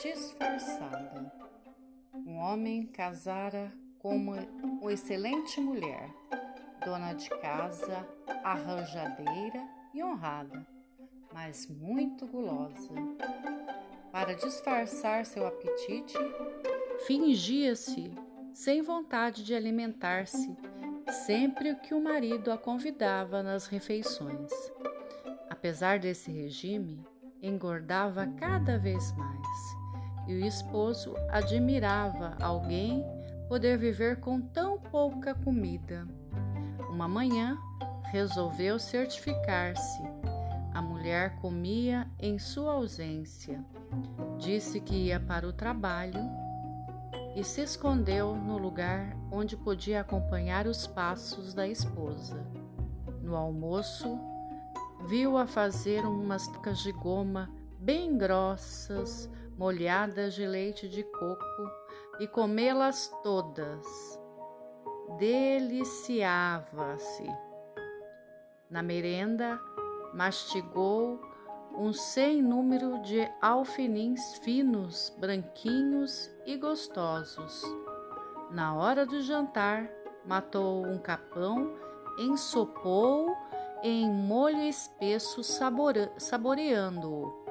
disfarçada. Um homem casara com uma excelente mulher, dona de casa, arranjadeira e honrada, mas muito gulosa. Para disfarçar seu apetite, fingia-se sem vontade de alimentar-se sempre que o marido a convidava nas refeições. Apesar desse regime, engordava cada vez mais e o esposo admirava alguém poder viver com tão pouca comida. Uma manhã, resolveu certificar-se. A mulher comia em sua ausência. Disse que ia para o trabalho e se escondeu no lugar onde podia acompanhar os passos da esposa. No almoço, viu-a fazer umas tacas de goma bem grossas, molhadas de leite de coco e comê-las todas. Deliciava-se. Na merenda, mastigou um sem número de alfinins finos, branquinhos e gostosos. Na hora do jantar, matou um capão, ensopou em molho espesso, saboreando-o.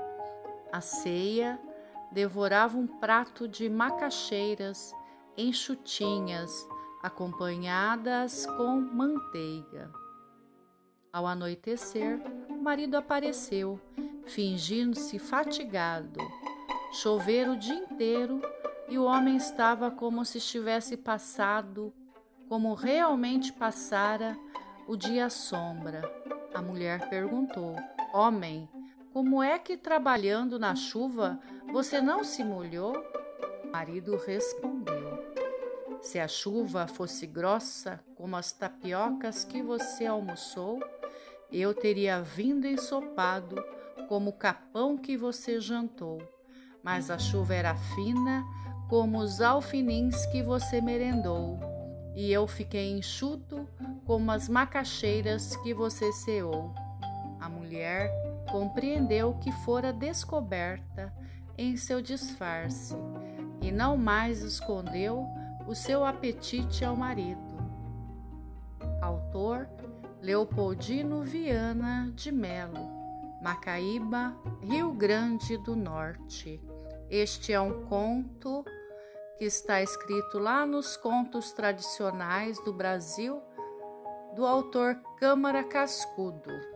A ceia devorava um prato de macaxeiras enxutinhas, acompanhadas com manteiga. Ao anoitecer, o marido apareceu, fingindo-se fatigado. Chovera o dia inteiro e o homem estava como se estivesse passado, como realmente passara o dia sombra. A mulher perguntou: Homem, como é que trabalhando na chuva você não se molhou? O marido respondeu: Se a chuva fosse grossa como as tapiocas que você almoçou, eu teria vindo ensopado como o capão que você jantou. Mas a chuva era fina como os alfinins que você merendou, e eu fiquei enxuto como as macaxeiras que você ceou. A mulher compreendeu que fora descoberta em seu disfarce e não mais escondeu o seu apetite ao marido. Autor Leopoldino Viana de Melo, Macaíba, Rio Grande do Norte. Este é um conto que está escrito lá nos contos tradicionais do Brasil, do autor Câmara Cascudo.